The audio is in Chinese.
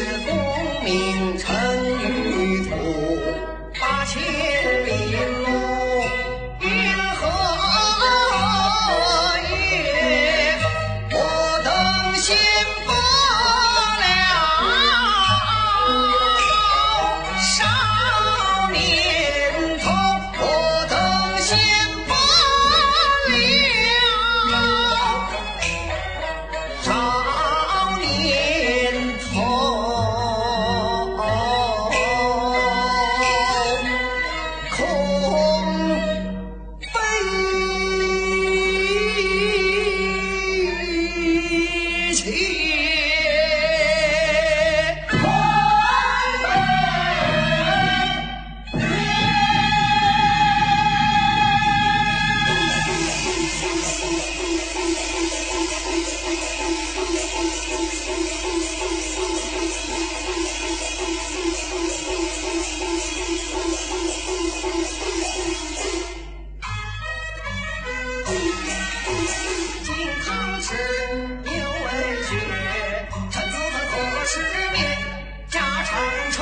to 靖康耻犹未雪臣子恨何时灭家长车